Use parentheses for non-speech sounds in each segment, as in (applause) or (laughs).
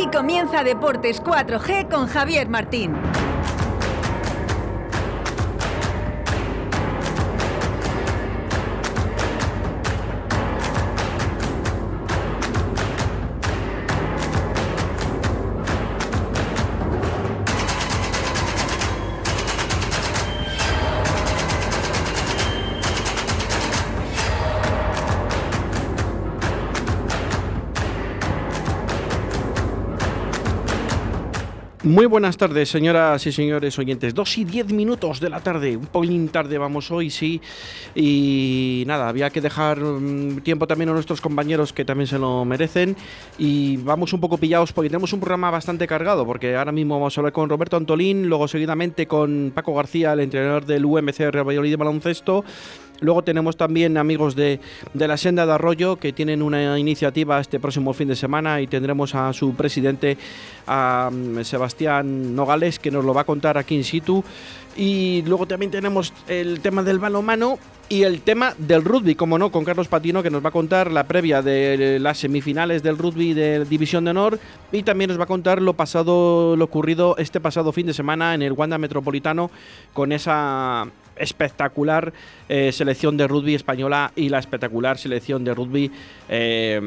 Aquí comienza Deportes 4G con Javier Martín. Muy buenas tardes, señoras y señores oyentes. Dos y diez minutos de la tarde, un poquín tarde vamos hoy, sí. Y nada, había que dejar mm, tiempo también a nuestros compañeros que también se lo merecen. Y vamos un poco pillados porque tenemos un programa bastante cargado, porque ahora mismo vamos a hablar con Roberto Antolín, luego seguidamente con Paco García, el entrenador del UMC Real Valladolid de baloncesto. Luego tenemos también amigos de, la Senda de Arroyo que tienen una iniciativa este próximo fin de semana y tendremos a su presidente, a mm, Sebastián Nogales, que nos lo va a contar aquí in situ. Y luego también tenemos el tema del balonmano y el tema del rugby, como no, con Carlos Patino, que nos va a contar la previa de las semifinales del rugby de División de Honor y también nos va a contar lo pasado, lo ocurrido este pasado fin de semana en el Wanda Metropolitano con esa espectacular eh, selección de rugby española y la espectacular selección de rugby eh,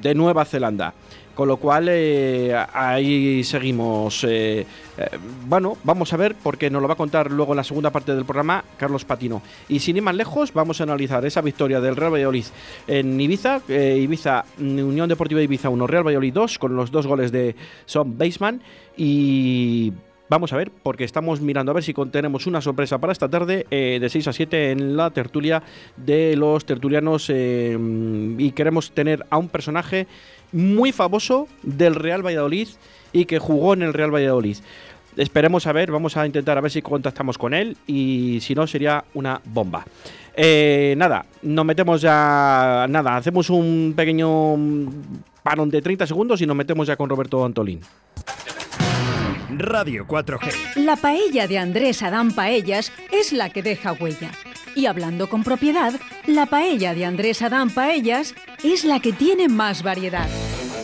de Nueva Zelanda. Con lo cual eh, ahí seguimos. bueno, vamos a ver porque nos lo va a contar luego en la segunda parte del programa Carlos Patino. Y sin ir más lejos, vamos a analizar esa victoria del Real Valladolid en Ibiza. Ibiza, Unión Deportiva Ibiza 1, Real Valladolid 2, con los dos goles de Son Baseman. Y Vamos a ver, porque estamos mirando a ver si tenemos una sorpresa para esta tarde eh, de 6 a 7 en la tertulia de los tertulianos eh, y queremos tener a un personaje muy famoso del Real Valladolid y que jugó en el Real Valladolid. Esperemos a ver, vamos a intentar a ver si contactamos con él y si no sería una bomba. Eh, nada, nos metemos ya, nada, hacemos un pequeño parón de 30 segundos y nos metemos ya con Roberto Antolín. Radio 4G. La paella de Andrés Adán Paellas es la que deja huella. Y hablando con propiedad, la paella de Andrés Adán Paellas es la que tiene más variedad.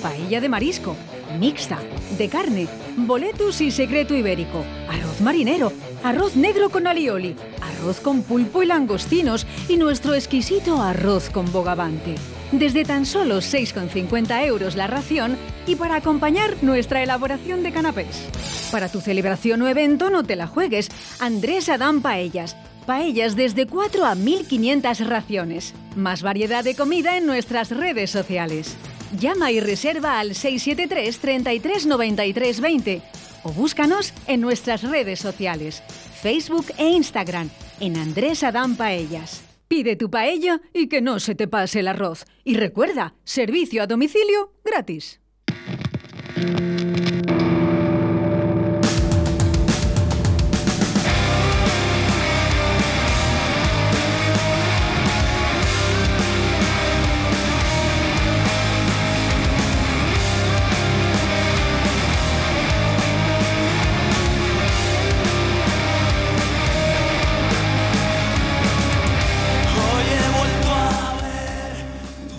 Paella de marisco, mixta, de carne, boletus y secreto ibérico, arroz marinero, arroz negro con alioli, arroz con pulpo y langostinos y nuestro exquisito arroz con bogavante desde tan solo 6,50 euros la ración y para acompañar nuestra elaboración de canapés. Para tu celebración o evento no te la juegues, Andrés Adán Paellas. Paellas desde 4 a 1500 raciones. Más variedad de comida en nuestras redes sociales. Llama y reserva al 673 33 93 20 o búscanos en nuestras redes sociales, Facebook e Instagram, en Andrés Adán Paellas. Pide tu paella y que no se te pase el arroz. Y recuerda, servicio a domicilio gratis.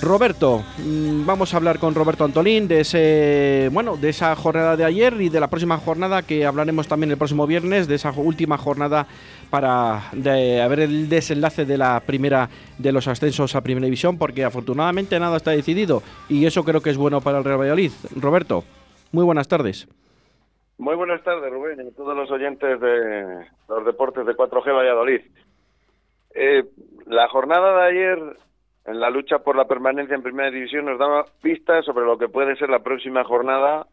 Roberto, mm, vamos a hablar con Roberto Antolín de ese, bueno, de esa jornada de ayer y de la próxima jornada que hablaremos también el próximo viernes de esa última jornada para ver el desenlace de la primera de los ascensos a Primera División, porque afortunadamente nada está decidido y eso creo que es bueno para el Real Valladolid. Roberto, muy buenas tardes. Muy buenas tardes, Rubén, y todos los oyentes de los deportes de 4G Valladolid. Eh, la jornada de ayer en la lucha por la permanencia en Primera División nos daba pistas sobre lo que puede ser la próxima jornada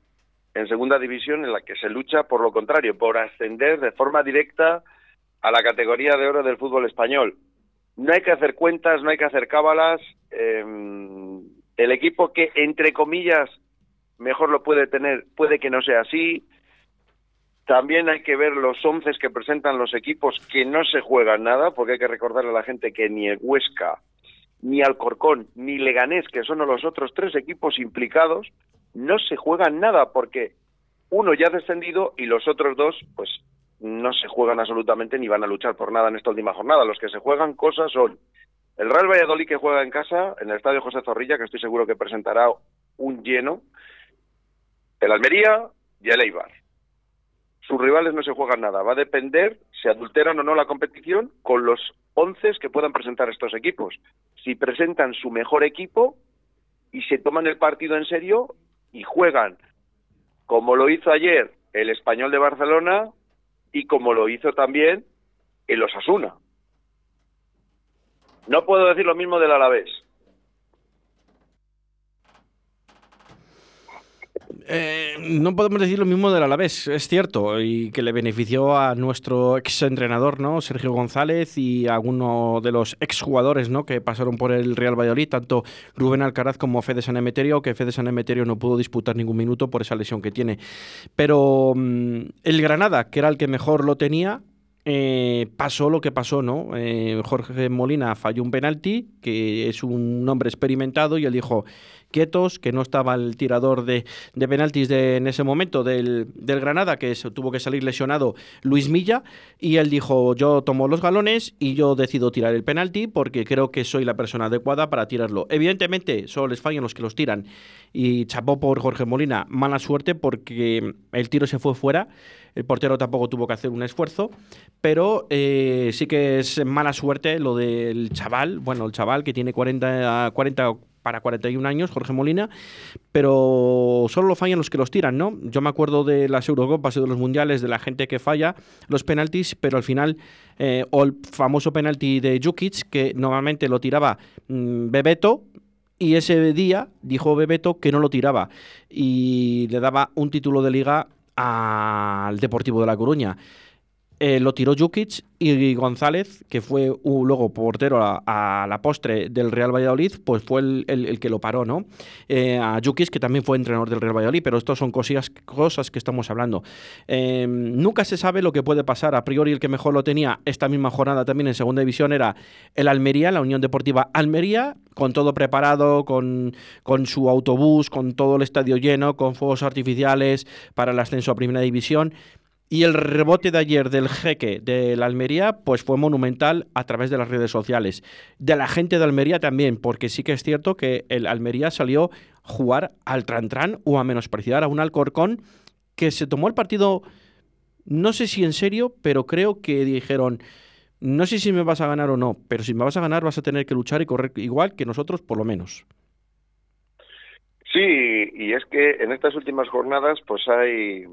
en Segunda División en la que se lucha por lo contrario, por ascender de forma directa a la categoría de oro del fútbol español. No hay que hacer cuentas, no hay que hacer cábalas. Em, el equipo que, entre comillas, mejor lo puede tener, puede que no sea así. También hay que ver los once que presentan los equipos que no se juegan nada, porque hay que recordarle a la gente que ni el Huesca, ni Alcorcón, ni Leganés, que son los otros tres equipos implicados, no se juegan nada porque uno ya ha descendido y los otros dos, pues no se juegan absolutamente ni van a luchar por nada en esta última jornada. Los que se juegan cosas son el Real Valladolid que juega en casa, en el Estadio José Zorrilla, que estoy seguro que presentará un lleno, el Almería y el Eibar. Sus rivales no se juegan nada. Va a depender si adulteran o no la competición con los once que puedan presentar estos equipos. Si presentan su mejor equipo y se toman el partido en serio y juegan como lo hizo ayer el Español de Barcelona y como lo hizo también el Osasuna. No puedo decir lo mismo del Alavés. Eh, no podemos decir lo mismo del Alavés, es cierto, y que le benefició a nuestro ex entrenador, ¿no? Sergio González y a alguno de los exjugadores, ¿no? Que pasaron por el Real Valladolid, tanto Rubén Alcaraz como Fede San Emeterio, que Fede San Emeterio no pudo disputar ningún minuto por esa lesión que tiene. Pero mm, el Granada, que era el que mejor lo tenía, eh, pasó lo que pasó, ¿no? Eh, Jorge Molina falló un penalti, que es un hombre experimentado, y él dijo, quietos, que no estaba el tirador de, de penaltis de, en ese momento del, Granada, que tuvo que salir lesionado Luis Milla, y él dijo, yo tomo los galones y yo decido tirar el penalti porque creo que soy la persona adecuada para tirarlo. Evidentemente, solo les fallan los que los tiran, y chapó por Jorge Molina, mala suerte porque el tiro se fue fuera, el portero tampoco tuvo que hacer un esfuerzo, pero eh, sí que es mala suerte lo del chaval, bueno, el chaval que tiene 40, 40 para 41 años, Jorge Molina, pero solo lo fallan los que los tiran, ¿no? Yo me acuerdo de las Eurocopas y de los Mundiales, de la gente que falla los penaltis, pero al final, eh, o el famoso penalti de Jukic, que normalmente lo tiraba mm, Bebeto, y ese día dijo Bebeto que no lo tiraba y le daba un título de liga al Deportivo de La Coruña. Eh, lo tiró Jukic y González, que fue luego portero a, la postre del Real Valladolid, pues fue el, que lo paró, ¿no? Eh, a Jukic, que también fue entrenador del Real Valladolid, pero estas son cosillas, cosas que estamos hablando. Eh, nunca se sabe lo que puede pasar. A priori, el que mejor lo tenía esta misma jornada también en segunda división era el Almería, la Unión Deportiva Almería, con todo preparado, con, con su autobús, con todo el estadio lleno, con fuegos artificiales para el ascenso a primera división. Y el rebote de ayer del jeque de la Almería, pues fue monumental a través de las redes sociales. De la gente de Almería también, porque sí que es cierto que el Almería salió a jugar al tran o a menospreciar a un Alcorcón que se tomó el partido, no sé si en serio, pero creo que dijeron, no sé si me vas a ganar o no, pero si me vas a ganar vas a tener que luchar y correr igual que nosotros, por lo menos. Sí, y es que en estas últimas jornadas pues hay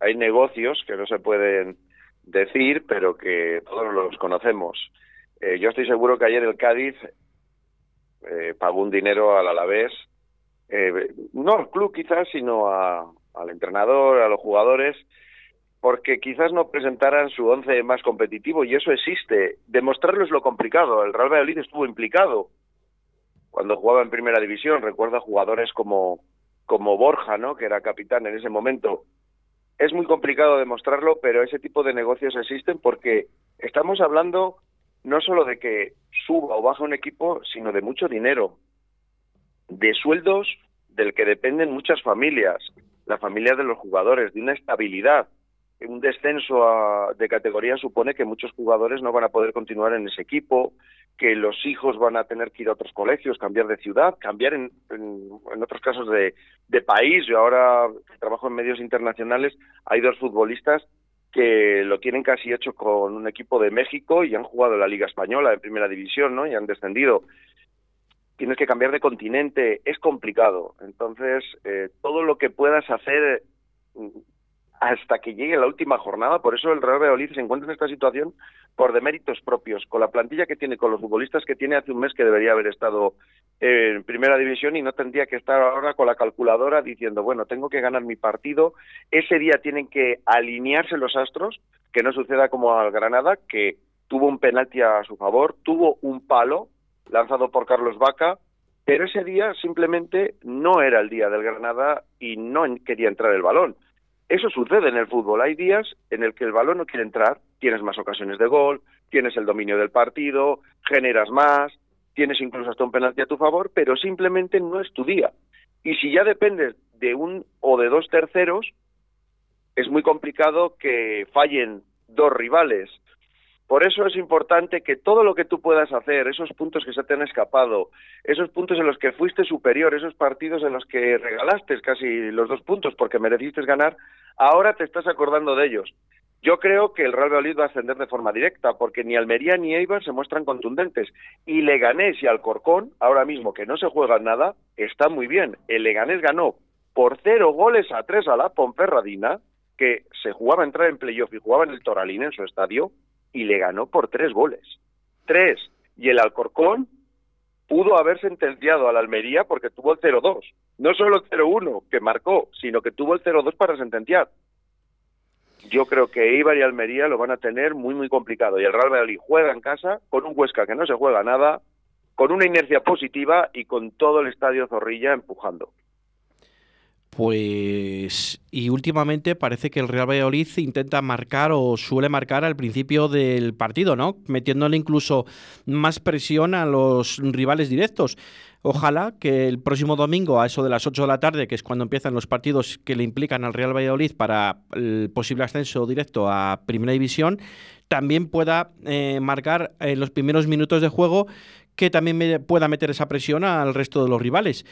hay negocios que no se pueden decir, pero que todos los conocemos. Eh, yo estoy seguro que ayer el Cádiz eh, pagó un dinero al Alavés, eh, no al club quizás, sino al entrenador, a los jugadores, porque quizás no presentaran su once más competitivo y eso existe. Demostrarlo es lo complicado. El Real Valladolid estuvo implicado cuando jugaba en Primera División. Recuerda jugadores como como Borja, ¿no? Que era capitán en ese momento es muy complicado demostrarlo, pero ese tipo de negocios existen porque estamos hablando no solo de que suba o baja un equipo, sino de mucho dinero, de sueldos del que dependen muchas familias, la familia de los jugadores, de una estabilidad un descenso de categoría supone que muchos jugadores no van a poder continuar en ese equipo, que los hijos van a tener que ir a otros colegios, cambiar de ciudad, cambiar en, en, otros casos de, de, país. Yo ahora trabajo en medios internacionales, hay dos futbolistas que lo tienen casi hecho con un equipo de México y han jugado la Liga Española en Primera División, ¿no? Y han descendido. Tienes que cambiar de continente, es complicado. Entonces, eh, todo lo que puedas hacer hasta que llegue la última jornada. Por eso el Real Valladolid se encuentra en esta situación por deméritos propios, con la plantilla que tiene, con los futbolistas que tiene hace un mes que debería haber estado en primera división y no tendría que estar ahora con la calculadora diciendo, bueno, tengo que ganar mi partido. Ese día tienen que alinearse los astros, que no suceda como al Granada, que tuvo un penalti a su favor, tuvo un palo lanzado por Carlos Vaca, pero ese día simplemente no era el día del Granada y no quería entrar el balón. Eso sucede en el fútbol. Hay días en el que el balón no quiere entrar, tienes más ocasiones de gol, tienes el dominio del partido, generas más, tienes incluso hasta un penalti a tu favor, pero simplemente no es tu día. Y si ya dependes de un o de dos terceros, es muy complicado que fallen dos rivales. Por eso es importante que todo lo que tú puedas hacer, esos puntos que se te han escapado, esos puntos en los que fuiste superior, esos partidos en los que regalaste casi los dos puntos porque mereciste ganar, ahora te estás acordando de ellos. Yo creo que el Real Valladolid va a ascender de forma directa, porque ni Almería ni Eibar se muestran contundentes. Y Leganés y Alcorcón, ahora mismo que no se juega nada, está muy bien. El Leganés ganó por cero goles a tres a la Ponferradina, que se jugaba a entrar en playoff y jugaba en el Toralín en su estadio, y le ganó por tres goles. Tres. Y el Alcorcón pudo haber sentenciado al Almería porque tuvo el 0-2. No solo el 0-1 que marcó, sino que tuvo el 0-2 para sentenciar. Yo creo que Ibar y Almería lo van a tener muy, muy complicado. Y el Real Valladolid juega en casa con un Huesca que no se juega nada, con una inercia positiva y con todo el estadio Zorrilla empujando. Pues y últimamente parece que el Real Valladolid intenta marcar o suele marcar al principio del partido, ¿no? Metiéndole incluso más presión a los rivales directos. Ojalá que el próximo domingo, a eso de las 8 de la tarde, que es cuando empiezan los partidos que le implican al Real Valladolid para el posible ascenso directo a Primera División, también pueda eh, marcar en los primeros minutos de juego que también pueda meter esa presión al resto de los rivales.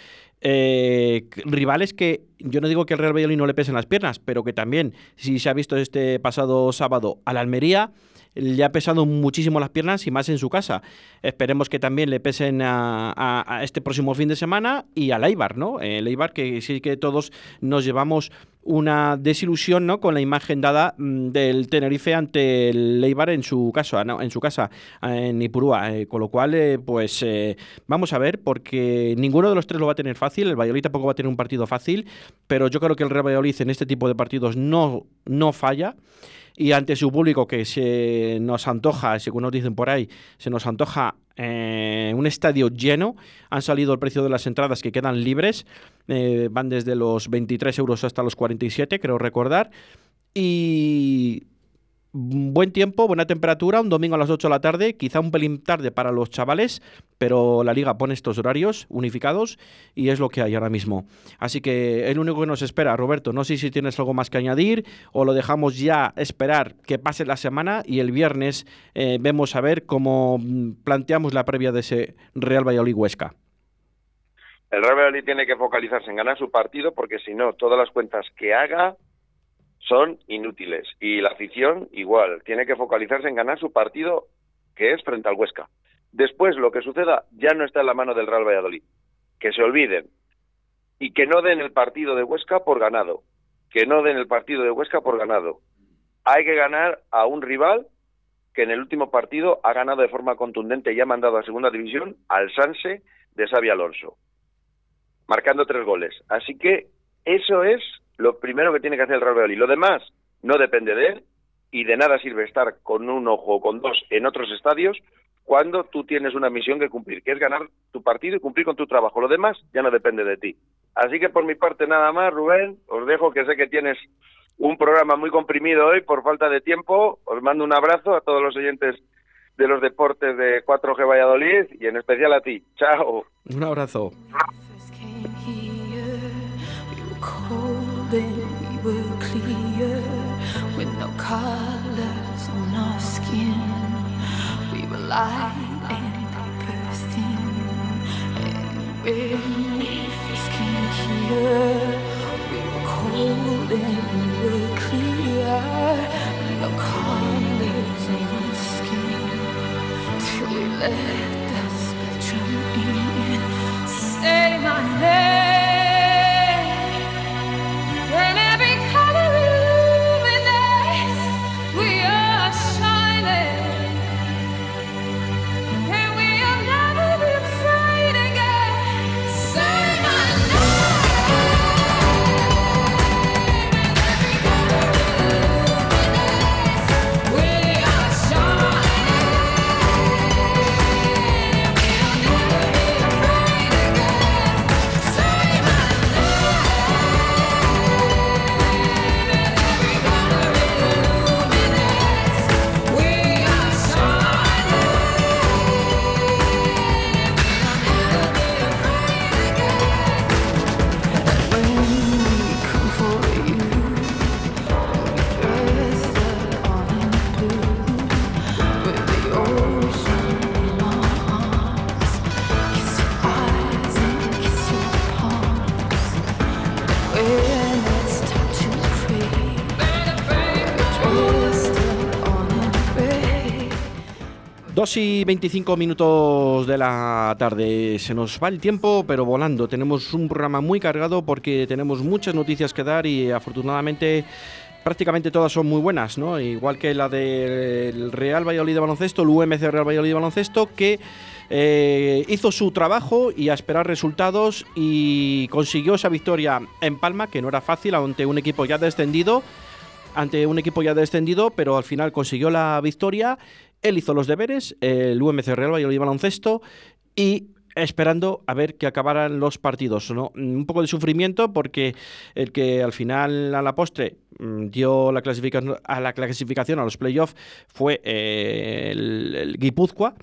Eh, rivales que yo no digo que el Real Valladolid no le pesen las piernas, pero que también, si se ha visto este pasado sábado al Almería, le ha pesado muchísimo las piernas y más en su casa. Esperemos que también le pesen a, este próximo fin de semana y al Eibar, ¿no? El Eibar que sí que todos nos llevamos una desilusión ¿no? con la imagen dada mm, del Tenerife ante el Eibar en su casa, en su casa en Ipurúa. Eh, con lo cual, eh, pues eh, vamos a ver, porque ninguno de los tres lo va a tener fácil. El Valladolid tampoco va a tener un partido fácil, pero yo creo que el Real Valladolid en este tipo de partidos no, no falla y ante su público que se nos antoja, según nos dicen por ahí, se nos antoja eh, un estadio lleno. Han salido el precio de las entradas que quedan libres, eh, van desde los 23 euros hasta los 47, creo recordar. Y buen tiempo, buena temperatura, un domingo a las 8 de la tarde, quizá un pelín tarde para los chavales, pero la liga pone estos horarios unificados y es lo que hay ahora mismo. Así que es lo único que nos espera, Roberto. No sé si tienes algo más que añadir o lo dejamos ya esperar que pase la semana y el viernes eh, vemos a ver cómo mm, planteamos la previa de ese Real Valladolid Huesca. El Real Valladolid tiene que focalizarse en ganar su partido porque si no, todas las cuentas que haga son inútiles. Y la afición igual, tiene que focalizarse en ganar su partido, que es frente al Huesca. Después, lo que suceda ya no está en la mano del Real Valladolid. Que se olviden. Y que no den el partido de Huesca por ganado. Que no den el partido de Huesca por ganado. Hay que ganar a un rival que en el último partido ha ganado de forma contundente y ha mandado a segunda división al Sanse de Xavi Alonso, marcando tres goles. Así que eso es lo primero que tiene que hacer el Real Valladolid. Lo demás no depende de él y de nada sirve estar con un ojo o con dos en otros estadios cuando tú tienes una misión que cumplir, que es ganar tu partido y cumplir con tu trabajo. Lo demás ya no depende de ti. Así que por mi parte nada más, Rubén, os dejo que sé que tienes un programa muy comprimido hoy por falta de tiempo. Os mando un abrazo a todos los oyentes de los deportes de 4G Valladolid y en especial a ti. Chao. Un abrazo. Then we were clear with no colors on our skin. We were light and bursting, and when we first came here, we were cold and we were clear, no colors on our skin. Till we let the spectrum in. Say my name. 2 y 25 minutos de la tarde. Se nos va el tiempo, pero volando. Tenemos un programa muy cargado porque tenemos muchas noticias que dar y afortunadamente prácticamente todas son muy buenas, ¿no? Igual que la del Real Valladolid de baloncesto, el UMC Real Valladolid de baloncesto, que eh, hizo su trabajo y a esperar resultados y consiguió esa victoria en Palma, que no era fácil ante un equipo ya descendido ante un equipo ya descendido, pero al final consiguió la victoria él hizo los deberes, el UMC Real Valladolid Baloncesto, y esperando a ver que acabaran los partidos. ¿no? Un poco de sufrimiento porque el que al final, a la postre, mm, dio la clasificación a la clasificación a los playoffs fue eh, el, Guipúzcoa,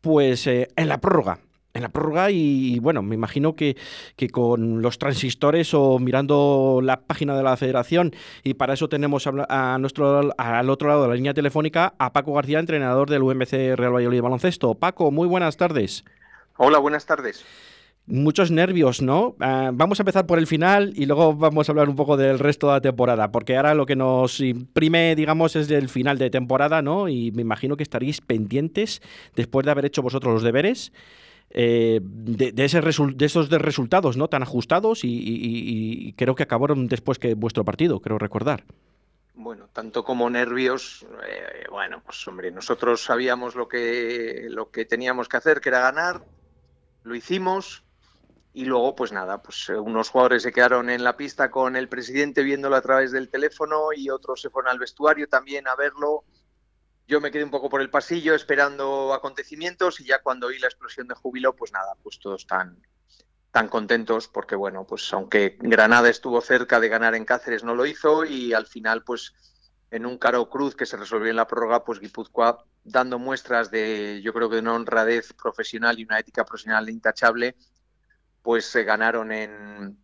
pues eh, en la prórroga en la prórroga y, bueno, me imagino que, que, con los transistores o mirando la página de la federación y para eso tenemos a, nuestro, al otro lado de la línea telefónica a Paco García, entrenador del UMC Real Valladolid Baloncesto. Paco, muy buenas tardes. Hola, buenas tardes. Muchos nervios, ¿no? Ah, vamos a empezar por el final y luego vamos a hablar un poco del resto de la temporada, porque ahora lo que nos imprime, digamos, es el final de temporada, ¿no? Y me imagino que estaréis pendientes después de haber hecho vosotros los deberes eh, de, esos de resultados no tan ajustados y, creo que acabaron después que vuestro partido, creo recordar. Bueno, tanto como nervios, eh, bueno, pues hombre, nosotros sabíamos lo que, lo que teníamos que hacer, que era ganar, lo hicimos y luego, pues nada, pues eh, unos jugadores se quedaron en la pista con el presidente viéndolo a través del teléfono y otros se fueron al vestuario también a verlo yo me quedé un poco por el pasillo esperando acontecimientos y ya cuando oí la explosión de júbilo, pues nada, pues todos tan, tan contentos porque bueno, pues aunque Granada estuvo cerca de ganar en Cáceres no lo hizo y al final pues en un caro cruz que se resolvió en la prórroga, pues Guipúzcoa dando muestras de yo creo que una honradez profesional y una ética profesional intachable, pues se ganaron en,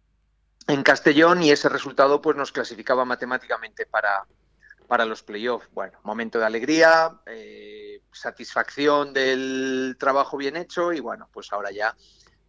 en Castellón y ese resultado pues nos clasificaba matemáticamente para para los playoffs. Bueno, momento de alegría, eh, satisfacción del trabajo bien hecho y bueno, pues ahora ya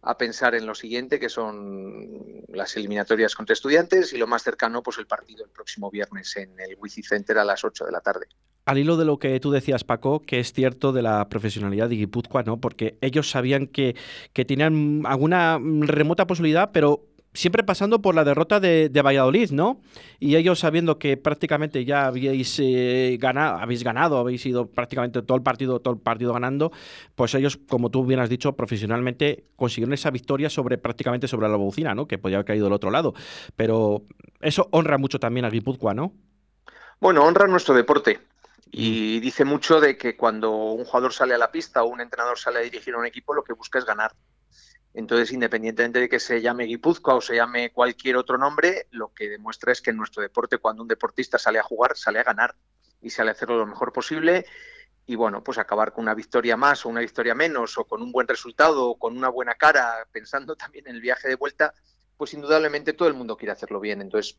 a pensar en lo siguiente, que son las eliminatorias contra estudiantes y lo más cercano, pues el partido el próximo viernes en el Wici Center a las 8 de la tarde. Al hilo de lo que tú decías, Paco, que es cierto de la profesionalidad de Guipúzcoa, ¿no? Porque ellos sabían que, que tenían alguna remota posibilidad, pero siempre pasando por la derrota de, Valladolid, ¿no? Y ellos sabiendo que prácticamente ya habíais eh, ganado, habéis ganado, habéis ido prácticamente todo el partido, todo el partido ganando, pues ellos, como tú bien has dicho, profesionalmente consiguieron esa victoria sobre prácticamente sobre la bocina, ¿no? Que podía haber caído del otro lado. Pero eso honra mucho también a Guipúzcoa, ¿no? Bueno, honra nuestro deporte. Y dice mucho de que cuando un jugador sale a la pista o un entrenador sale a dirigir a un equipo, lo que busca es ganar. Entonces, independientemente de que se llame Guipúzcoa o se llame cualquier otro nombre, lo que demuestra es que en nuestro deporte, cuando un deportista sale a jugar, sale a ganar y sale a hacerlo lo mejor posible. Y bueno, pues acabar con una victoria más o una victoria menos, o con un buen resultado, o con una buena cara, pensando (laughs) también en el viaje de vuelta, pues indudablemente todo el mundo quiere hacerlo bien. Entonces,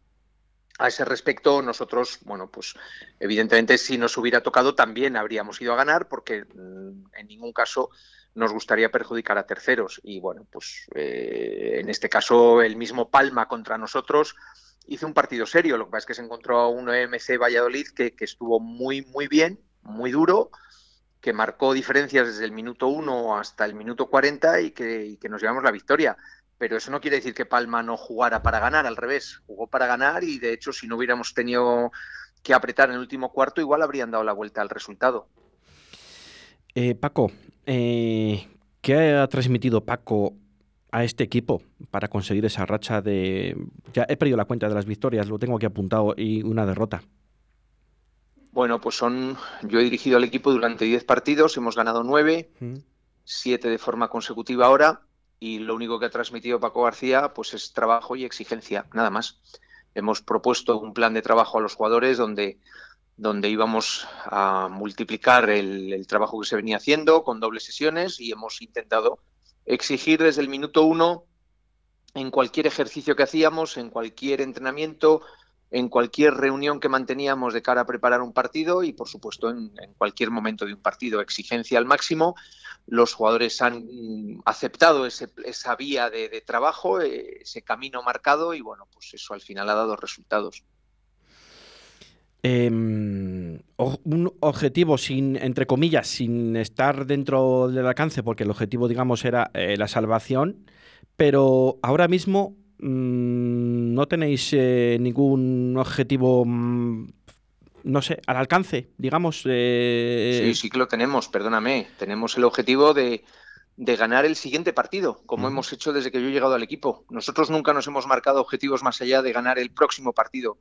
a ese respecto, nosotros, bueno, pues evidentemente si nos hubiera tocado también habríamos ido a ganar, porque mm, en ningún caso nos gustaría perjudicar a terceros. Y bueno, pues eh, en este caso el mismo Palma contra nosotros hizo un partido serio. Lo que pasa es que se encontró a un EMC Valladolid que, estuvo muy, muy bien, muy duro, que marcó diferencias desde el minuto 1 hasta el minuto 40 y que, y que nos llevamos la victoria. Pero eso no quiere decir que Palma no jugara para ganar, al revés, jugó para ganar y de hecho si no hubiéramos tenido que apretar en el último cuarto, igual habrían dado la vuelta al resultado. Eh, Paco, eh, ¿qué ha transmitido Paco a este equipo para conseguir esa racha de... Ya he perdido la cuenta de las victorias, lo tengo aquí apuntado, y una derrota. Bueno, pues son... Yo he dirigido al equipo durante 10 partidos, hemos ganado 9, 7 de forma consecutiva ahora, y lo único que ha transmitido Paco García pues es trabajo y exigencia, nada más. Hemos propuesto un plan de trabajo a los jugadores donde donde íbamos a multiplicar el, trabajo que se venía haciendo con dobles sesiones y hemos intentado exigir desde el minuto uno en cualquier ejercicio que hacíamos, en cualquier entrenamiento, en cualquier reunión que manteníamos de cara a preparar un partido y, por supuesto, en, cualquier momento de un partido. Exigencia al máximo. Los jugadores han aceptado esa vía de, de trabajo, eh, ese camino marcado y, bueno, pues eso al final ha dado resultados. Em, un objetivo sin, entre comillas, sin estar dentro del alcance, porque el objetivo, digamos, era eh, la salvación, pero ahora mismo mm, no tenéis eh, ningún objetivo, mm, no sé, al alcance, digamos. Eh, sí, sí que lo tenemos, perdóname. Tenemos el objetivo de, ganar el siguiente partido, como hemos hecho desde que yo he llegado al equipo. Nosotros nunca nos hemos marcado objetivos más allá de ganar el próximo partido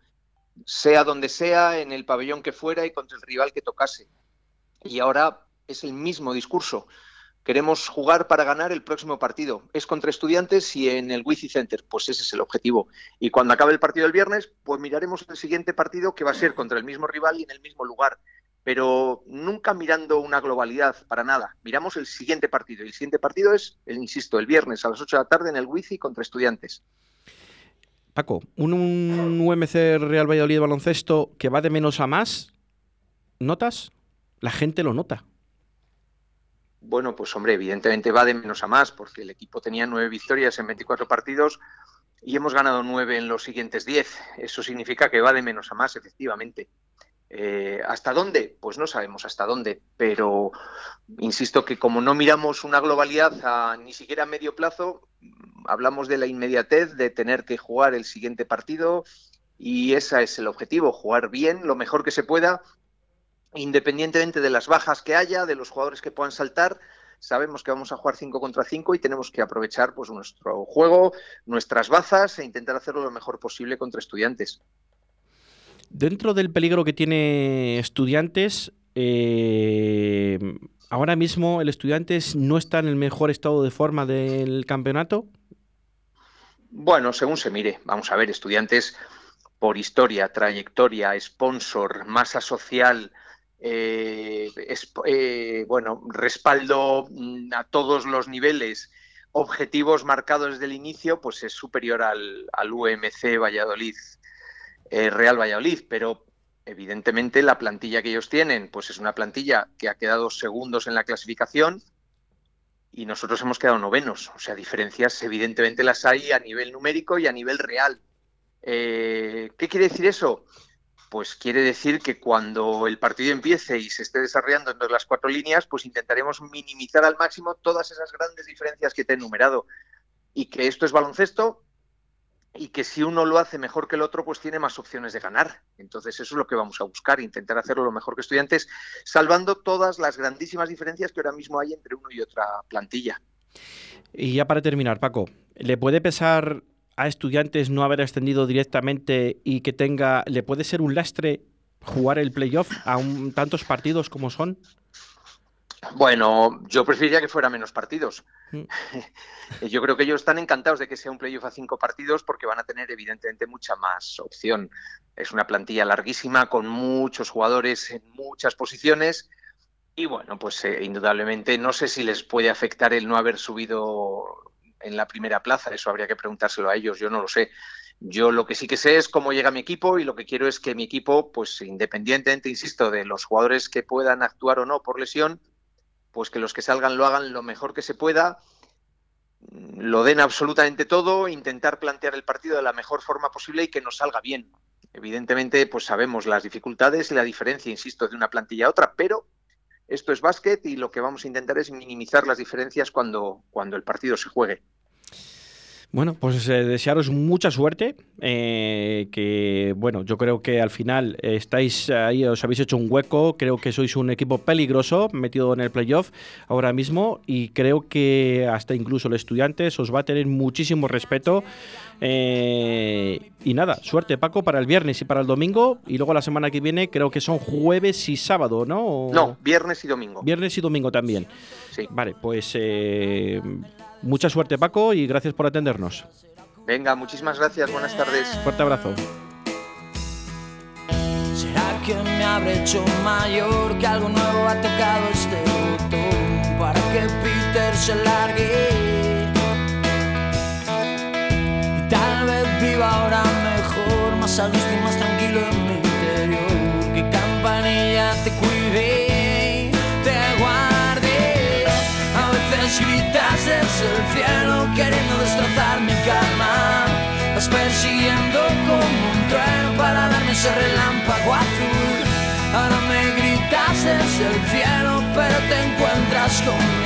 sea donde sea, en el pabellón que fuera y contra el rival que tocase. Y ahora es el mismo discurso. Queremos jugar para ganar el próximo partido. Es contra estudiantes y en el Wizzing Center. Pues ese es el objetivo. Y cuando acabe el partido del viernes, pues miraremos el siguiente partido que va a ser contra el mismo rival y en el mismo lugar. Pero nunca mirando una globalidad, para nada. Miramos el siguiente partido. Y el siguiente partido es, insisto, el viernes a las 8 de la tarde en el Wizzing contra estudiantes. Paco, un, UMC Real Valladolid baloncesto que va de menos a más, ¿notas? La gente lo nota. Bueno, pues hombre, evidentemente va de menos a más, porque el equipo tenía nueve victorias en 24 partidos y hemos ganado nueve en los siguientes diez. Eso significa que va de menos a más, efectivamente. Eh, ¿Hasta dónde? Pues no sabemos hasta dónde, pero insisto que como no miramos una globalidad a, ni siquiera a medio plazo, hablamos de la inmediatez de tener que jugar el siguiente partido y ese es el objetivo, jugar bien, lo mejor que se pueda, independientemente de las bajas que haya, de los jugadores que puedan saltar. Sabemos que vamos a jugar 5 contra 5 y tenemos que aprovechar pues, nuestro juego, nuestras bazas e intentar hacerlo lo mejor posible contra estudiantes. Dentro del peligro que tiene estudiantes, eh, ahora mismo el estudiantes no está en el mejor estado de forma del campeonato. Bueno, según se mire, vamos a ver, estudiantes por historia, trayectoria, sponsor, masa social, eh, eh, bueno, respaldo mm, a todos los niveles, objetivos marcados desde el inicio, pues es superior al, UMC Valladolid, eh, Real Valladolid, pero evidentemente la plantilla que ellos tienen, pues es una plantilla que ha quedado segundos en la clasificación, y nosotros hemos quedado novenos. O sea, diferencias evidentemente las hay a nivel numérico y a nivel real. Eh, ¿Qué quiere decir eso? Pues quiere decir que cuando el partido empiece y se esté desarrollando entre las cuatro líneas, pues intentaremos minimizar al máximo todas esas grandes diferencias que te he enumerado. Y que esto es baloncesto y que si uno lo hace mejor que el otro, pues tiene más opciones de ganar. Entonces eso es lo que vamos a buscar, intentar hacerlo lo mejor que estudiantes, salvando todas las grandísimas diferencias que ahora mismo hay entre uno y otra plantilla. Y ya para terminar, Paco, ¿le puede pesar a estudiantes no haber extendido directamente y que tenga, le puede ser un lastre jugar el playoff a tantos partidos como son? Bueno, yo preferiría que fuera menos partidos. Mm. (laughs) yo creo que ellos están encantados de que sea un playoff a cinco partidos porque van a tener evidentemente mucha más opción. Es una plantilla larguísima con muchos jugadores en muchas posiciones y bueno, pues eh, indudablemente no sé si les puede afectar el no haber subido en la primera plaza. Eso habría que preguntárselo a ellos. Yo no lo sé. Yo lo que sí que sé es cómo llega mi equipo y lo que quiero es que mi equipo, pues independientemente, insisto, de los jugadores que puedan actuar o no por lesión, pues que los que salgan lo hagan lo mejor que se pueda, lo den absolutamente todo, intentar plantear el partido de la mejor forma posible y que nos salga bien. Evidentemente, pues sabemos las dificultades y la diferencia, insisto, de una plantilla a otra, pero esto es básquet y lo que vamos a intentar es minimizar las diferencias cuando, cuando el partido se juegue. Bueno, pues eh, desearos mucha suerte. Eh, que bueno, yo creo que al final estáis ahí, os habéis hecho un hueco. Creo que sois un equipo peligroso metido en el playoff ahora mismo. Y creo que hasta incluso el estudiantes os va a tener muchísimo respeto. Eh, y nada, suerte Paco para el viernes y para el domingo. Y luego la semana que viene creo que son jueves y sábado, ¿no? No, viernes y domingo. Viernes y domingo también. Sí. Vale, pues Mucha suerte, Paco, y gracias por atendernos. Venga, muchísimas gracias. Buenas tardes. Fuerte abrazo. ¿Será que me habré hecho mayor? Que algo nuevo ha tocado este botón para que Peter se largue. Y tal vez viva ahora mejor, más a gusto y más es el cielo queriendo destrozar mi calma. Vas persiguiendo como un trueno para darme ese relámpago azul. Ahora me gritas desde el cielo, pero te encuentras conmigo.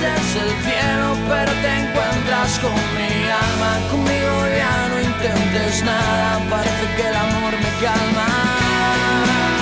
Desde el cielo, pero te encuentras con mi alma. Conmigo ya no intentes nada, parece que el amor me calma.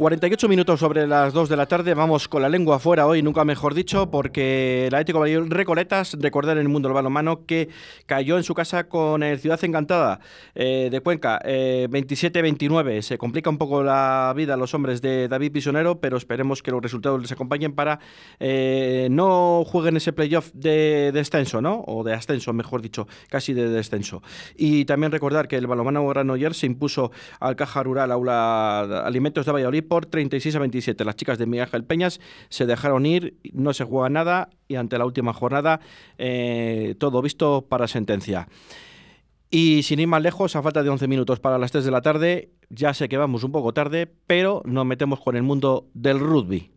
48 minutos sobre las 2 de la tarde, vamos con la lengua afuera hoy, nunca mejor dicho, porque el Atlético de Recoletas, recordar en el mundo del balonmano que cayó en su casa con el Ciudad Encantada eh, de Cuenca, 27-29. Eh, se complica un poco la vida a los hombres de David Pisonero, pero esperemos que los resultados les acompañen para eh, no jueguen ese playoff de descenso, ¿no? O de ascenso, mejor dicho, casi de descenso. Y también recordar que el balonmano Granoller se impuso al Caja Rural Aula Alimentos de Valladolid por 36 a 27. Las chicas de Miguel Ángel Peñas se dejaron ir, no se juega nada y ante la última jornada eh, todo visto para sentencia. Y sin ir más lejos, a falta de 11 minutos para las 3 de la tarde, ya sé que vamos un poco tarde, pero nos metemos con el mundo del rugby.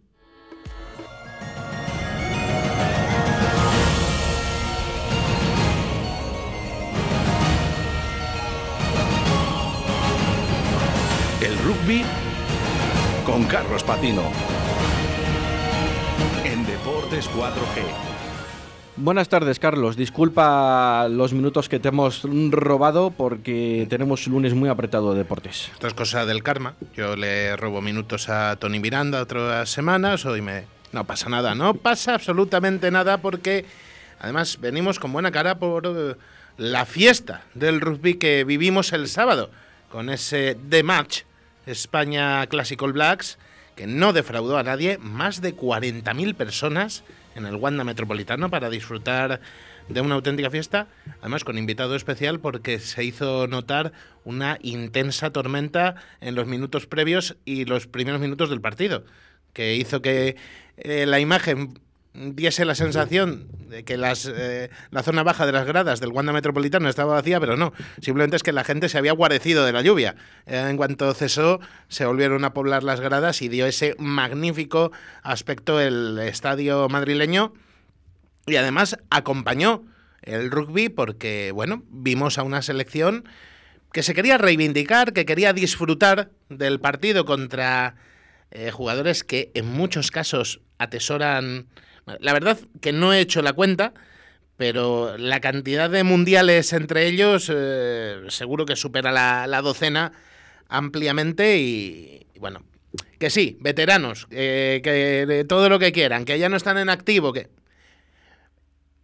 El rugby con Carlos Patino. En Deportes 4G. Buenas tardes, Carlos. Disculpa los minutos que te hemos robado porque tenemos un lunes muy apretado de deportes. Esto es cosa del karma. Yo le robo minutos a Tony Miranda otras semanas, hoy me... No pasa nada, no pasa absolutamente nada porque además venimos con buena cara por eh, la fiesta del rugby que vivimos el sábado con ese The Match España Classic All Blacks, que no defraudó a nadie, más de 40.000 personas en el Wanda Metropolitano para disfrutar de una auténtica fiesta, además con invitado especial porque se hizo notar una intensa tormenta en los minutos previos y los primeros minutos del partido, que hizo que eh, la imagen diese la sensación de que las, eh, la zona baja de las gradas del Wanda Metropolitano estaba vacía, pero no. Simplemente es que la gente se había guarecido de la lluvia. Eh, en cuanto cesó, se volvieron a poblar las gradas y dio ese magnífico aspecto el estadio madrileño. Y además acompañó el rugby porque, bueno, vimos a una selección que se quería reivindicar, que quería disfrutar del partido contra eh, jugadores que en muchos casos atesoran la verdad que no he hecho la cuenta, pero la cantidad de mundiales entre ellos eh, seguro que supera la, docena ampliamente y, bueno, que sí, veteranos, que todo lo que quieran, que ya no están en activo, que,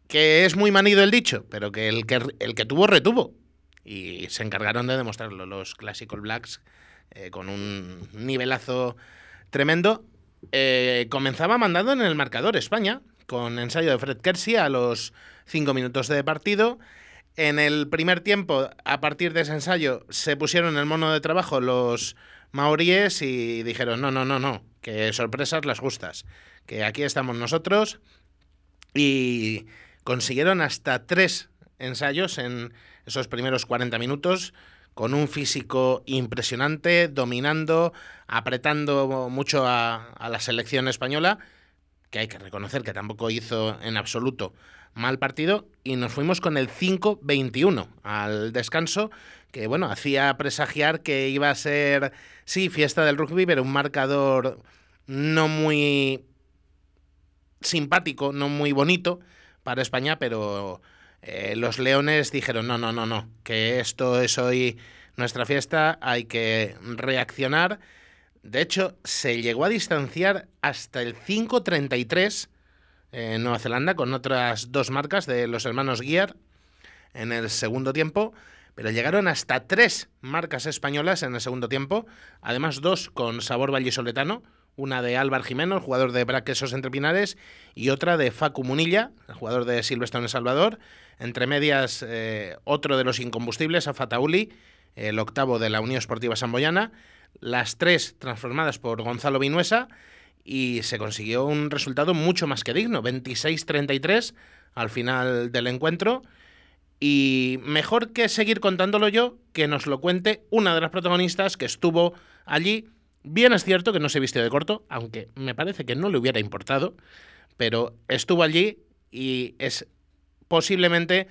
que es muy manido el dicho, pero que el que, el que tuvo retuvo. Y se encargaron de demostrarlo los Classical Blacks eh, con un nivelazo tremendo eh, comenzaba mandando en el marcador España, con ensayo de Fred Kersey a los cinco minutos de partido. En el primer tiempo, a partir de ese ensayo, se pusieron el mono de trabajo los maoríes y dijeron, no, no, no, no, que sorpresas las justas, que aquí estamos nosotros. Y consiguieron hasta tres ensayos en esos primeros 40 minutos con un físico impresionante, dominando, apretando mucho a, la selección española, que hay que reconocer que tampoco hizo en absoluto mal partido, y nos fuimos con el 5-21 al descanso, que bueno, hacía presagiar que iba a ser, sí, fiesta del rugby, pero un marcador no muy simpático, no muy bonito para España, pero eh, los leones dijeron, no, no, no, no, que esto es hoy nuestra fiesta, hay que reaccionar. De hecho, se llegó a distanciar hasta el 5.33 en Nueva Zelanda con otras dos marcas de los hermanos Guiar en el segundo tiempo, pero llegaron hasta tres marcas españolas en el segundo tiempo, además dos con sabor vallisoletano, una de Álvar Jimeno, el jugador de Braquesos Entre Pinares, y otra de Facu Munilla, el jugador de Silvestre en El Salvador. Entre medias, eh, otro de los incombustibles, Afatauli, el octavo de la Unión Esportiva Samboyana. Las tres transformadas por Gonzalo Vinuesa y se consiguió un resultado mucho más que digno, 26-33 al final del encuentro. Y mejor que seguir contándolo yo, que nos lo cuente una de las protagonistas que estuvo allí Bien es cierto que no se vistió de corto, aunque me parece que no le hubiera importado, pero estuvo allí y es posiblemente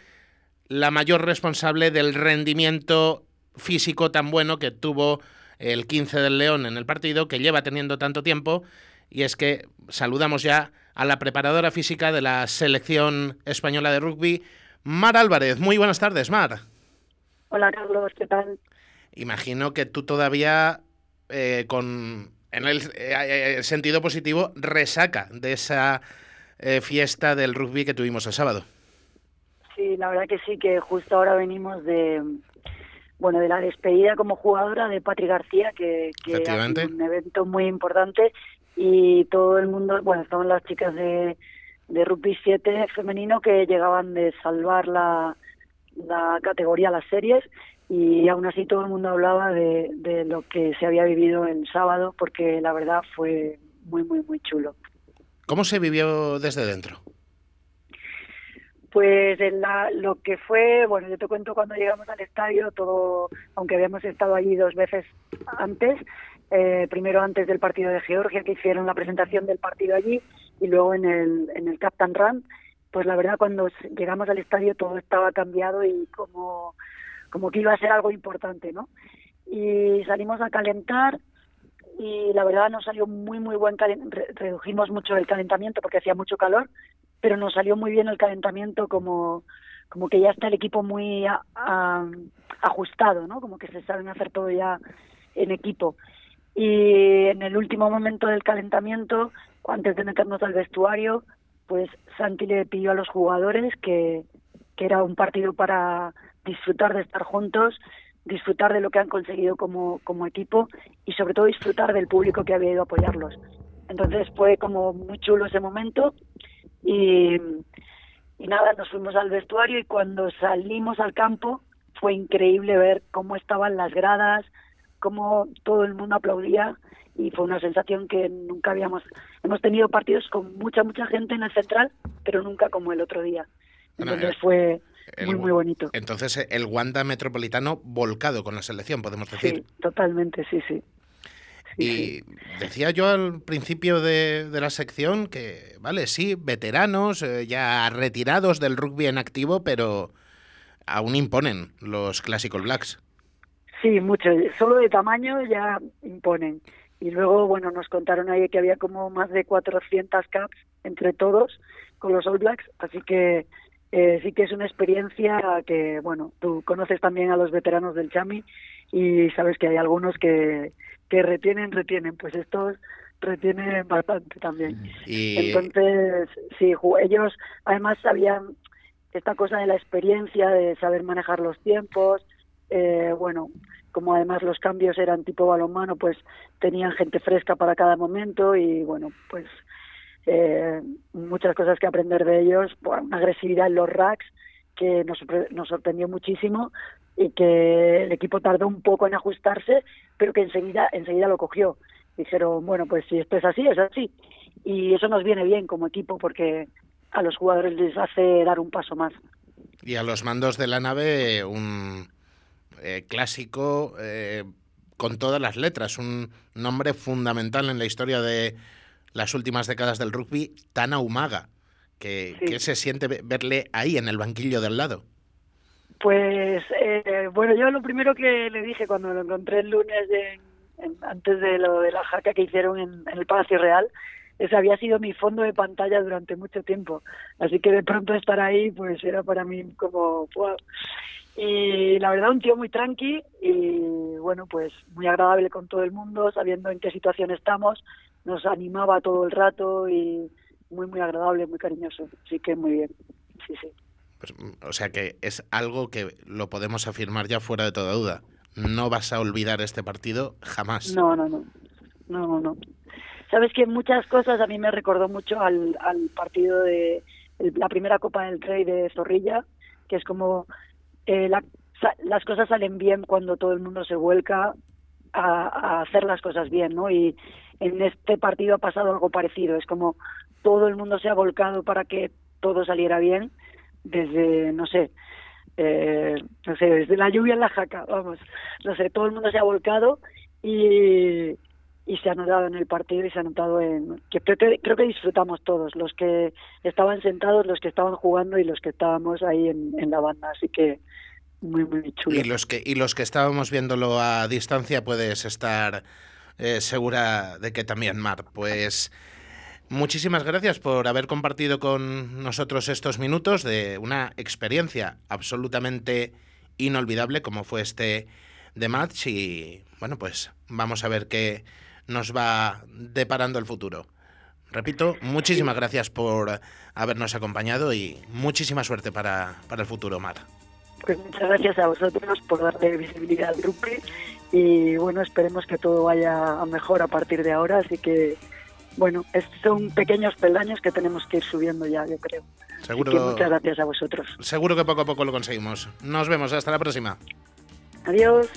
la mayor responsable del rendimiento físico tan bueno que tuvo el 15 del León en el partido, que lleva teniendo tanto tiempo, y es que saludamos ya a la preparadora física de la selección española de rugby, Mar Álvarez. Muy buenas tardes, Mar. Hola, Carlos, ¿qué tal? Imagino que tú todavía eh, con, en el, eh, sentido positivo, resaca de esa eh, fiesta del rugby que tuvimos el sábado. Sí, la verdad que sí, que justo ahora venimos de bueno de la despedida como jugadora de Patri García, que, que un evento muy importante. Y todo el mundo, bueno, estaban las chicas de, de rugby 7 femenino que llegaban de salvar la, la categoría las series y aún así todo el mundo hablaba de, de lo que se había vivido el sábado porque la verdad fue muy, muy, muy chulo. ¿Cómo se vivió desde dentro? Pues en la, lo que fue, bueno, yo te cuento cuando llegamos al estadio, todo, aunque habíamos estado allí dos veces antes, eh, primero antes del partido de Georgia, que hicieron la presentación del partido allí, y luego en el, en el Captain Run, pues la verdad cuando llegamos al estadio todo estaba cambiado y como como que iba a ser algo importante, ¿no? Y salimos a calentar y la verdad nos salió muy, muy buen redujimos mucho el calentamiento porque hacía mucho calor, pero nos salió muy bien el calentamiento como, como que ya está el equipo muy ajustado, ¿no? Como que se saben hacer todo ya en equipo. Y en el último momento del calentamiento, antes de meternos al vestuario, pues Santi le pidió a los jugadores que, que era un partido para disfrutar de estar juntos, disfrutar de lo que han conseguido como, como equipo y sobre todo disfrutar del público que había ido a apoyarlos. Entonces fue como muy chulo ese momento y, y nada, nos fuimos al vestuario y cuando salimos al campo fue increíble ver cómo estaban las gradas, cómo todo el mundo aplaudía y fue una sensación que nunca habíamos hemos tenido partidos con mucha mucha gente en el central pero nunca como el otro día entonces eh, muy, muy bonito. Entonces, eh, el Wanda Metropolitano volcado con la selección, podemos decir. Sí, totalmente, sí, sí. y decía yo al principio de, la sección que, vale, sí, veteranos, eh, ya retirados del rugby en activo, pero aún imponen los Classical Blacks. Sí, mucho. Solo de tamaño ya imponen. Y luego, bueno, nos contaron ahí que había como más de 400 caps entre todos con los All Blacks, así que eh, sí que es una experiencia que, bueno, tú conoces también a los veteranos del Chami y sabes que hay algunos que, que retienen, retienen, pues estos retienen bastante también. Entonces, sí, ellos además sabían esta cosa de la experiencia, de saber manejar los tiempos, eh, bueno, como además los cambios eran tipo balonmano, pues tenían gente fresca para cada momento y bueno, pues eh, muchas cosas que aprender de ellos, una agresividad en los racks que nos, nos sorprendió muchísimo y que el equipo tardó un poco en ajustarse, pero que enseguida, enseguida lo cogió. Dijeron, bueno, pues si esto es así, es así. Y eso nos viene bien como equipo porque a los jugadores les hace dar un paso más. Y a los mandos de la nave, un eh, clásico eh, con todas las letras, un nombre fundamental en la historia de las últimas décadas del rugby, Tana Umaga. que Sí. ¿Qué se siente ve- verle ahí en el banquillo del lado? Pues eh, bueno, yo lo primero que le dije cuando lo encontré el lunes en- en- antes de lo de la jaca que hicieron en, en el Palacio Real, ese había sido mi fondo de pantalla durante mucho tiempo. Así que de pronto estar ahí, pues era para mí como ¡guau! Y la verdad, un tío muy tranqui y bueno, pues muy agradable con todo el mundo, sabiendo en qué situación estamos, nos animaba todo el rato y muy, muy agradable, muy cariñoso. Así que muy bien. Sí, sí. Pues, o sea que es algo que lo podemos afirmar ya fuera de toda duda. No vas a olvidar este partido jamás. No, no, no. No, no, no. Sabes que muchas cosas a mí me recordó mucho al, al partido de el- la primera Copa del Rey de Zorrilla, que es como eh, la- las cosas salen bien cuando todo el mundo se vuelca a, a hacer las cosas bien, ¿no? Y en este partido ha pasado algo parecido. Es como todo el mundo se ha volcado para que todo saliera bien, desde, no sé, eh, no sé, desde la lluvia en la jaca, vamos, no sé, todo el mundo se ha volcado y, y se ha notado en el partido y se ha notado en que creo, que creo que disfrutamos todos, los que estaban sentados, los que estaban jugando y los que estábamos ahí en, en la banda, así que muy muy chulo. Y los que y los que estábamos viéndolo a distancia puedes estar eh, segura de que también Mar. Pues muchísimas gracias por haber compartido con nosotros estos minutos de una experiencia absolutamente inolvidable como fue este de match y bueno pues vamos a ver qué nos va deparando el futuro. Repito, muchísimas gracias por habernos acompañado y muchísima suerte para, para el futuro, Mar. Pues muchas gracias a vosotros por darle visibilidad al grupo y bueno, esperemos que todo vaya a mejor a partir de ahora, así que bueno, son pequeños peldaños que tenemos que ir subiendo ya, yo creo. Seguro, Así que muchas gracias a vosotros. seguro que poco a poco lo conseguimos. Nos vemos, hasta la próxima. Adiós.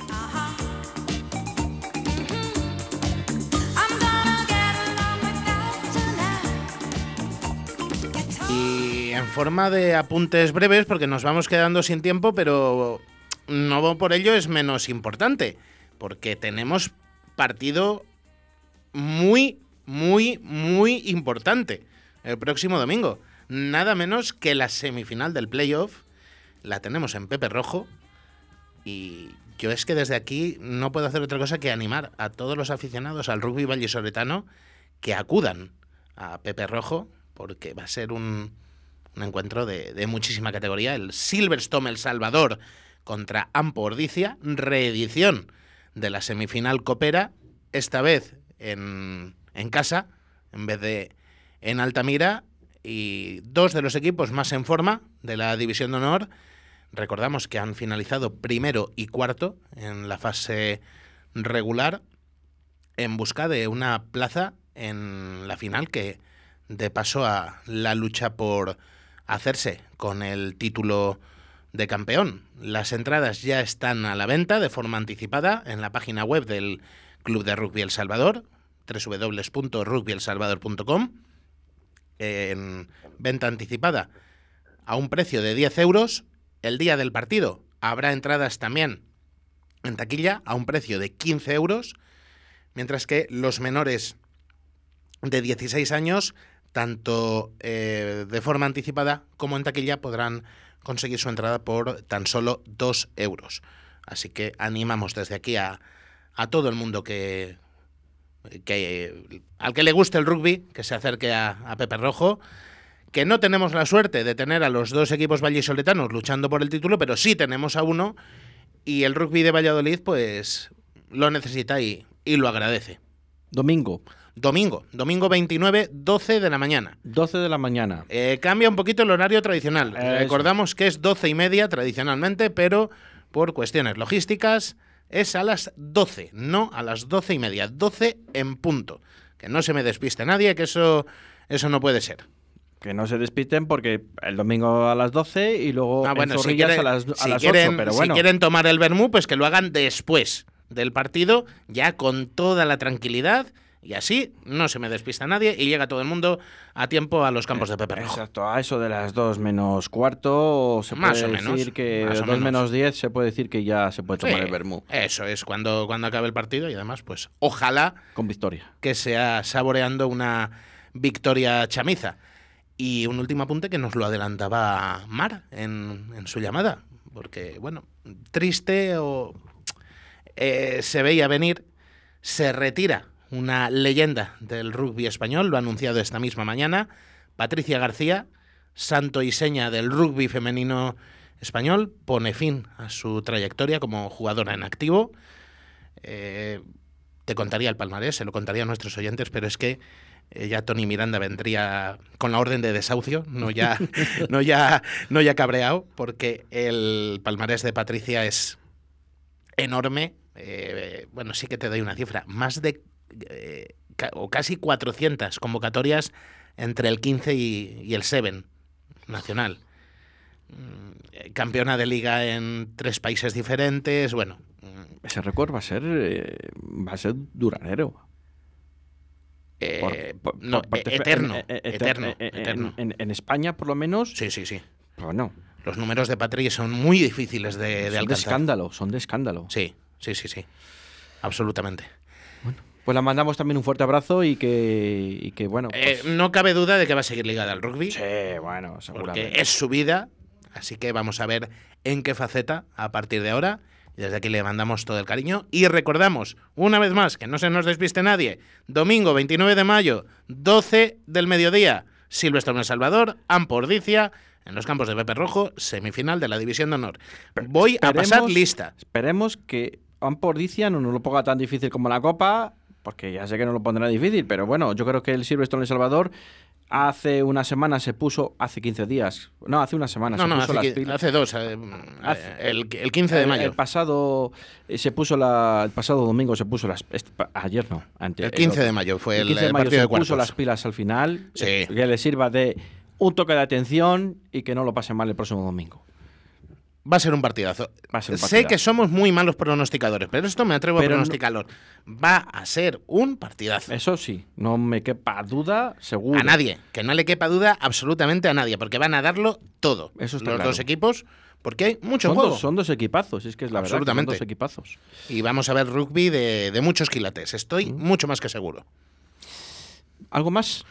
En forma de apuntes breves, porque nos vamos quedando sin tiempo, pero no por ello es menos importante, porque tenemos partido muy, muy, muy importante el próximo domingo. Nada menos que la semifinal del playoff. La tenemos en Pepe Rojo. Y yo es que desde aquí no puedo hacer otra cosa que animar a todos los aficionados al rugby vallisoletano que acudan a Pepe Rojo, porque va a ser un, un encuentro de, de muchísima categoría. El Silverstone El Salvador contra Ampo Ordicia, reedición de la semifinal Copera, esta vez en, en casa, en vez de en Altamira, y dos de los equipos más en forma de la División de Honor. Recordamos que han finalizado primero y cuarto en la fase regular en busca de una plaza en la final que de paso a la lucha por hacerse con el título de campeón. Las entradas ya están a la venta de forma anticipada en la página web del Club de Rugby El Salvador, www.rugbyelsalvador.com, en venta anticipada a un precio de 10 euros. El día del partido habrá entradas también en taquilla a un precio de 15 euros, mientras que los menores de 16 años, tanto eh, de forma anticipada como en taquilla, podrán conseguir su entrada por tan solo 2 euros. Así que animamos desde aquí a, a todo el mundo que, que al que le guste el rugby, que se acerque a, Pepe Rojo, que no tenemos la suerte de tener a los dos equipos vallisoletanos luchando por el título, pero sí tenemos a uno y el rugby de Valladolid pues lo necesita y, y lo agradece. Domingo, Domingo, domingo 29, 12 de la mañana. 12 de la mañana. Eh, cambia un poquito el horario tradicional. Recordamos que es 12 y media tradicionalmente, pero por cuestiones logísticas es a las 12, no a las 12 y media, 12 en punto. Que no se me despiste nadie, que eso, eso no puede ser. Que no se despisten porque el domingo a las 12 y luego Ah, en bueno, si, quieren, a las, a si las quieren- 8, pero si bueno. quieren tomar el vermú, pues que lo hagan después del partido, ya con toda la tranquilidad Y así no se me despista nadie y llega todo el mundo a tiempo a los campos de Pepe Rojo. Exacto, a eso de las 2 menos cuarto se Más puede o menos, decir que más o 2 menos. menos 10 se puede decir que ya se puede tomar Sí, el vermú Eso es, cuando, cuando acabe el partido y además, pues ojalá con victoria. que sea saboreando una victoria chamiza. Y un último apunte que nos lo adelantaba Mar en, en su llamada, porque, bueno, triste o eh, se veía venir, se retira una leyenda del rugby español, lo ha anunciado esta misma mañana, Patricia García, santo y seña del rugby femenino español, pone fin a su trayectoria como jugadora en activo. Eh, te contaría el palmarés, se lo contaría a nuestros oyentes, pero es que eh, ya Tony Miranda vendría con la orden de desahucio, no ya, (laughs) no ya, no ya cabreado, porque el palmarés de Patricia es enorme. Eh, bueno, sí que te doy una cifra, más de eh, o casi 400 convocatorias entre el 15 y, y el 7 nacional. Mm, eh, Campeona de liga en tres países diferentes, bueno, mm, Ese récord va a ser eh, va a ser duradero. eh, Por- por- no, por eh, eterno, en- en- eterno, en- en- eterno. En, en España, por lo menos, Sí, sí, sí. bueno, Los números de Patri son muy difíciles de, de son de alcanzar. escándalo, son de escándalo. Sí, sí, sí, sí. Absolutamente. Pues la mandamos también un fuerte abrazo y que, y que bueno, Eh, pues- no cabe duda de que va a seguir ligada al rugby, sí, bueno, seguramente. porque es su vida. Así que vamos a ver en qué faceta a partir de ahora. Desde aquí le mandamos todo el cariño. Y recordamos, una vez más, que no se nos despiste nadie. Domingo 29 de mayo, 12 del mediodía. Silvestre en El Salvador, Ampordicia, en los campos de Pepe Rojo, semifinal de la División de Honor. Voy a pasar lista. Esperemos que Ampordicia no nos lo ponga tan difícil como la Copa, porque ya sé que no lo pondrá difícil, pero bueno, yo creo que el Silverstone El Salvador hace una semana se puso, hace 15 días, no, hace una semana No, se no, puso hace, las pilas. hace dos. eh, Hace- el, el 15 de mayo. El pasado eh, se puso la, el pasado domingo se puso las ayer no, antes, El 15 de mayo fue el, 15 de mayo partido se de puso las pilas al final, Sí. eh, que le sirva de un toque de atención y que no lo pase mal el próximo domingo. Va a ser un partidazo. Va a ser un Sé que somos muy malos pronosticadores, pero esto me atrevo Pero a no- pronosticarlo. Va a ser un partidazo. Eso sí, no me quepa duda, seguro. A nadie, que no le quepa duda absolutamente a nadie, porque van a darlo todo. Eso está Los claro. dos equipos, porque hay mucho Son juego. dos, son dos equipazos, es que es la verdad. que son Absolutamente. dos equipazos. Y vamos a ver rugby de, de muchos quilates. Estoy mucho más que seguro. ¿Algo más?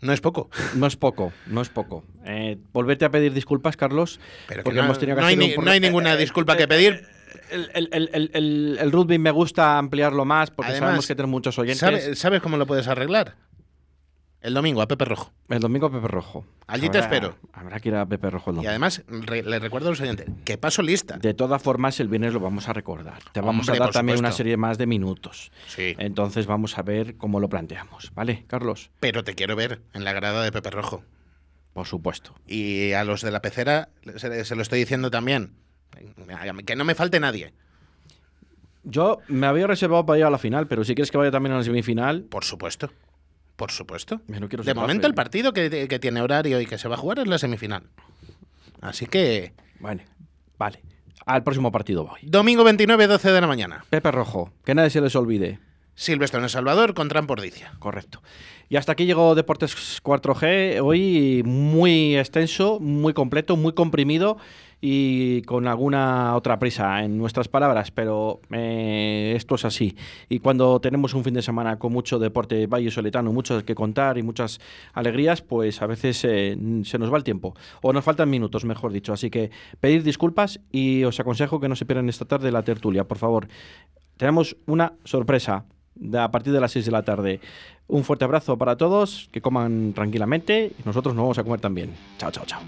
No es poco. No es poco, no es poco. Eh, volverte a pedir disculpas, Carlos, Pero que porque no, hemos tenido que no hay, hacer ni- un no hay ninguna disculpa que pedir. El, el- el- el- rugby me gusta ampliarlo más porque Además, sabemos que tenemos muchos oyentes. ¿Sabe- ¿Sabes cómo lo puedes arreglar? El domingo a Pepe Rojo. El domingo Pepe Rojo. Allí te espero. Habrá que ir a Pepe Rojo el Y domingo. además, re- le recuerdo a los oyentes que paso lista. De todas formas, el viernes lo vamos a recordar. Te vamos Hombre, a dar también una serie más de minutos. Sí. Entonces vamos a ver cómo lo planteamos. ¿Vale, Carlos? Pero te quiero ver en la grada de Pepe Rojo. Por supuesto. Y a los de la pecera se, se lo estoy diciendo también. Que no me falte nadie. Yo me había reservado para ir a la final, pero si quieres que vaya también a la semifinal, Por supuesto. Por supuesto. no De momento el partido que, que tiene horario y que se va a jugar es la semifinal. Así que Bueno, vale. Al próximo partido voy. domingo 29, 12 de la mañana. Pepe Rojo, que nadie se les olvide. Silvestre en El Salvador contra Ampordicia. Correcto. Y hasta aquí llegó Deportes 4G. Hoy muy extenso, muy completo, muy comprimido y con alguna otra prisa en nuestras palabras, pero eh, esto es así. Y cuando tenemos un fin de semana con mucho deporte valle soletano, mucho que contar y muchas alegrías, pues a veces eh, se nos va el tiempo o nos faltan minutos, mejor dicho. Así que pedir disculpas y os aconsejo que no se pierdan esta tarde la tertulia, por favor. Tenemos una sorpresa a partir de las 6 de la tarde. Un fuerte abrazo para todos, que coman tranquilamente y nosotros nos vamos a comer también. Chao, chao, chao.